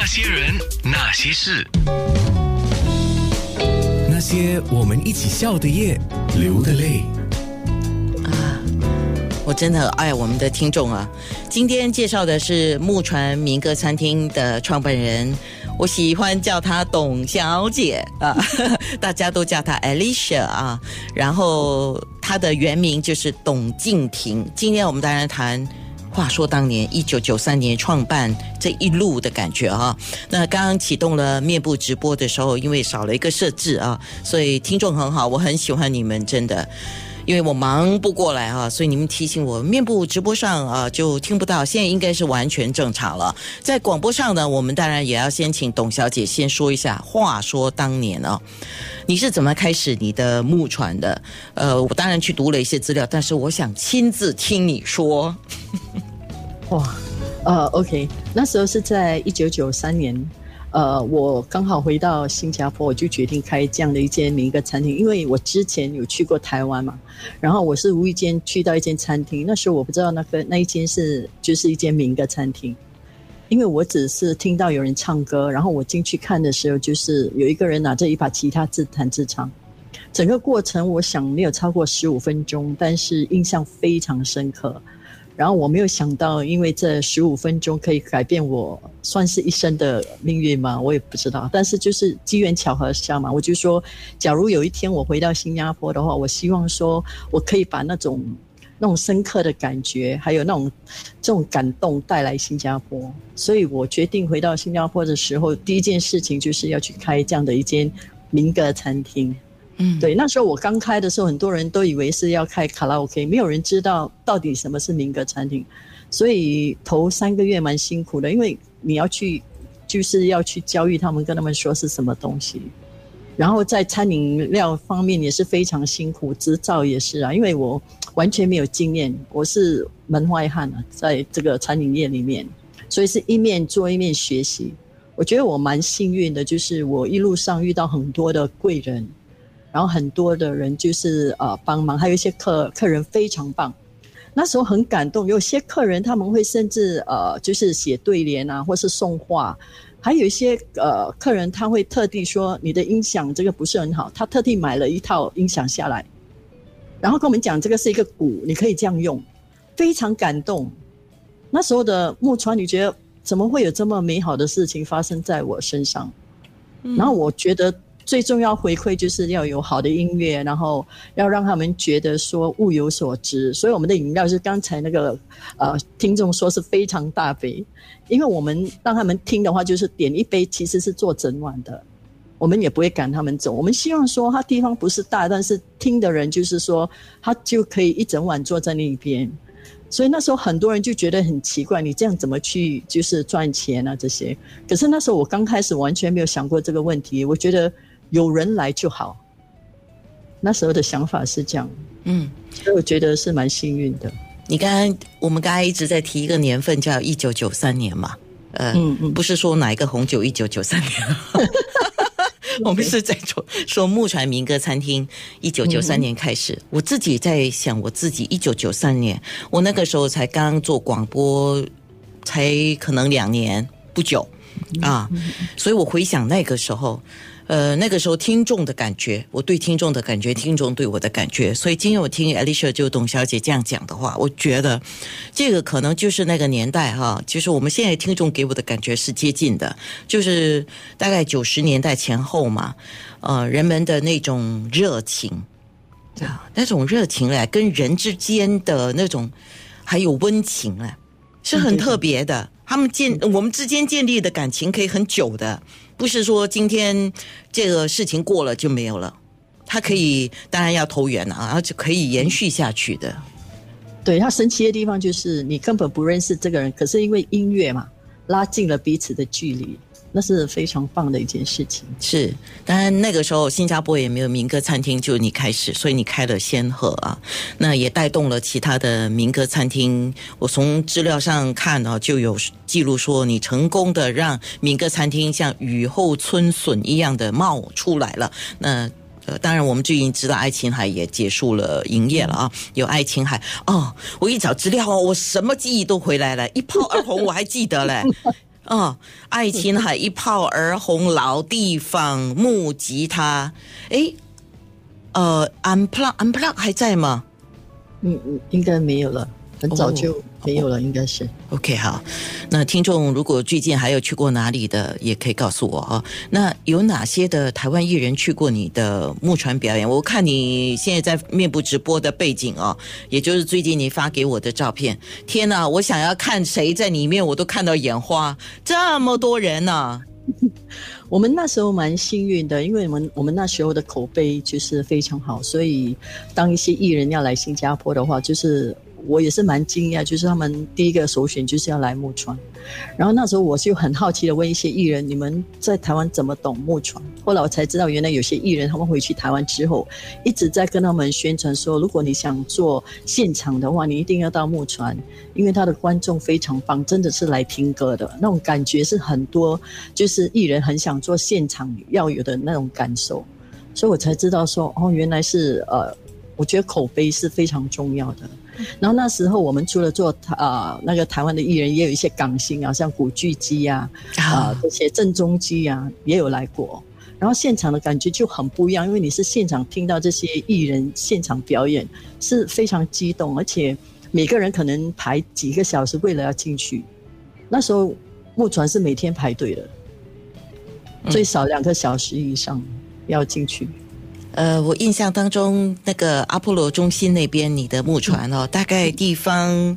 那些人，那些事，那些我们一起笑的夜，流的泪。啊我真的很爱我们的听众啊！今天介绍的是木船民歌餐厅的创办人，我喜欢叫她董小姐啊，大家都叫她 Alicia 啊。然后她的原名就是董静婷。今天我们当然谈，话说当年一九九三年创办这一路的感觉啊。那刚刚启动了面部直播的时候，因为少了一个设置啊，所以听众很好，我很喜欢你们，真的。因为我忙不过来哈，所以你们提醒我面部直播上啊就听不到，现在应该是完全正常了。在广播上呢，我们当然也要先请董小姐先说一下。话说当年啊，你是怎么开始你的木船的？呃，我当然去读了一些资料，但是我想亲自听你说。哇，呃，OK，那时候是在一九九三年。呃，我刚好回到新加坡，我就决定开这样的一间民歌餐厅。因为我之前有去过台湾嘛，然后我是无意间去到一间餐厅，那时候我不知道那个那一间是就是一间民歌餐厅，因为我只是听到有人唱歌，然后我进去看的时候，就是有一个人拿着一把吉他自弹自唱，整个过程我想没有超过十五分钟，但是印象非常深刻。然后我没有想到，因为这十五分钟可以改变我算是一生的命运吗？我也不知道。但是就是机缘巧合下嘛，我就说，假如有一天我回到新加坡的话，我希望说我可以把那种那种深刻的感觉，还有那种这种感动带来新加坡。所以我决定回到新加坡的时候，第一件事情就是要去开这样的一间民歌餐厅。嗯，对，那时候我刚开的时候，很多人都以为是要开卡拉 OK，没有人知道到底什么是民歌餐厅，所以头三个月蛮辛苦的，因为你要去，就是要去教育他们，跟他们说是什么东西，然后在餐饮料方面也是非常辛苦，执照也是啊，因为我完全没有经验，我是门外汉啊，在这个餐饮业里面，所以是一面做一面学习。我觉得我蛮幸运的，就是我一路上遇到很多的贵人。然后很多的人就是呃帮忙，还有一些客客人非常棒，那时候很感动。有些客人他们会甚至呃就是写对联啊，或是送画，还有一些呃客人他会特地说你的音响这个不是很好，他特地买了一套音响下来，然后跟我们讲这个是一个鼓，你可以这样用，非常感动。那时候的木川，你觉得怎么会有这么美好的事情发生在我身上？然后我觉得。最重要回馈就是要有好的音乐，然后要让他们觉得说物有所值。所以我们的饮料是刚才那个呃听众说是非常大杯，因为我们让他们听的话，就是点一杯其实是做整晚的，我们也不会赶他们走。我们希望说他地方不是大，但是听的人就是说他就可以一整晚坐在那边。所以那时候很多人就觉得很奇怪，你这样怎么去就是赚钱啊这些？可是那时候我刚开始完全没有想过这个问题，我觉得。有人来就好，那时候的想法是这样，嗯，所以我觉得是蛮幸运的。你刚刚我们刚才一直在提一个年份，叫一九九三年嘛，呃，不是说哪一个红酒一九九三年，我们是在说说木船民歌餐厅一九九三年开始。我自己在想，我自己一九九三年，我那个时候才刚做广播，才可能两年不久啊，所以我回想那个时候。呃，那个时候听众的感觉，我对听众的感觉，听众对我的感觉，所以今天我听 Alicia 就董小姐这样讲的话，我觉得这个可能就是那个年代哈，就是我们现在听众给我的感觉是接近的，就是大概九十年代前后嘛，呃，人们的那种热情啊，那种热情嘞，跟人之间的那种还有温情啊，是很特别的。他们建我们之间建立的感情可以很久的。不是说今天这个事情过了就没有了，它可以当然要投缘了啊，而且可以延续下去的。对，它神奇的地方就是你根本不认识这个人，可是因为音乐嘛，拉近了彼此的距离。那是非常棒的一件事情。是，当然那个时候新加坡也没有民歌餐厅，就你开始，所以你开了先河啊，那也带动了其他的民歌餐厅。我从资料上看啊，就有记录说你成功的让民歌餐厅像雨后春笋一样的冒出来了。那呃，当然我们最近知道爱琴海也结束了营业了啊，有爱琴海哦。我一找资料哦，我什么记忆都回来了，一炮而红，我还记得嘞。哦，爱琴海一炮而红，老地方木吉他。哎，呃安普拉安普拉还在吗？嗯嗯，应该没有了。很早就没有了，应该是。OK，好。那听众如果最近还有去过哪里的，也可以告诉我哦。那有哪些的台湾艺人去过你的木船表演？我看你现在在面部直播的背景哦，也就是最近你发给我的照片。天哪，我想要看谁在里面，我都看到眼花，这么多人呢。我们那时候蛮幸运的，因为我们我们那时候的口碑就是非常好，所以当一些艺人要来新加坡的话，就是。我也是蛮惊讶，就是他们第一个首选就是要来木船，然后那时候我就很好奇的问一些艺人，你们在台湾怎么懂木船？后来我才知道，原来有些艺人他们回去台湾之后，一直在跟他们宣传说，如果你想做现场的话，你一定要到木船，因为他的观众非常棒，真的是来听歌的那种感觉是很多，就是艺人很想做现场要有的那种感受，所以我才知道说，哦，原来是呃，我觉得口碑是非常重要的。然后那时候我们除了做呃那个台湾的艺人，也有一些港星啊，像古巨基啊啊这些郑中基啊也有来过。然后现场的感觉就很不一样，因为你是现场听到这些艺人现场表演，是非常激动，而且每个人可能排几个小时为了要进去。那时候木船是每天排队的，最少两个小时以上要进去。呃，我印象当中那个阿波罗中心那边，你的木船哦，大概地方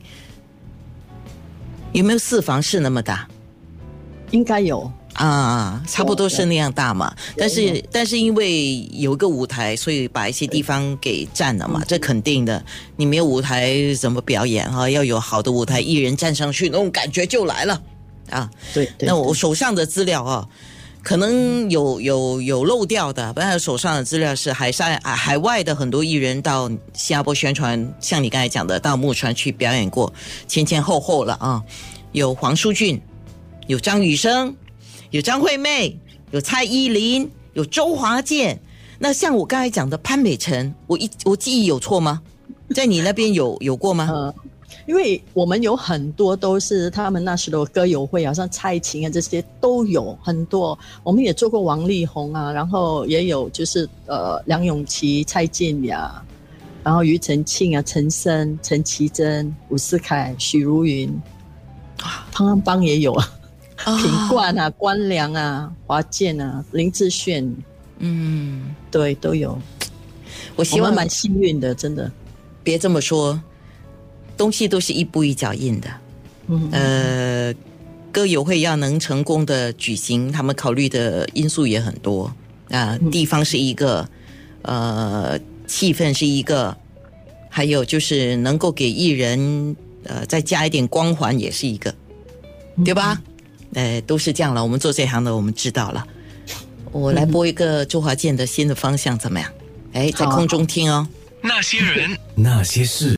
有没有四房室那么大？应该有啊，差不多是那样大嘛。但是但是因为有个舞台，所以把一些地方给占了嘛，这肯定的。你没有舞台怎么表演哈？要有好的舞台，艺人站上去，那种感觉就来了啊。对，那我手上的资料啊。可能有有有漏掉的，不然手上的资料是海上海外的很多艺人到新加坡宣传，像你刚才讲的，到木船去表演过，前前后后了啊。有黄淑俊，有张雨生，有张惠妹，有蔡依林，有周华健。那像我刚才讲的潘美辰，我一我记忆有错吗？在你那边有有过吗？因为我们有很多都是他们那时的歌友会啊，像蔡琴啊这些都有很多。我们也做过王力宏啊，然后也有就是呃梁咏琪、蔡健雅，然后庾澄庆啊、陈升、陈绮贞、伍思凯、许茹芸，胖胖邦也有啊，品冠啊、关良啊、华健啊、林志炫，嗯，对，都有。我希望蛮幸运的，真的。别这么说。东西都是一步一脚印的，嗯，呃，歌友会要能成功的举行，他们考虑的因素也很多啊，地方是一个，呃，气氛是一个，还有就是能够给艺人呃再加一点光环也是一个，对吧？呃，都是这样了。我们做这行的，我们知道了。我来播一个周华健的新的方向怎么样？哎，在空中听哦。那些人，那些事。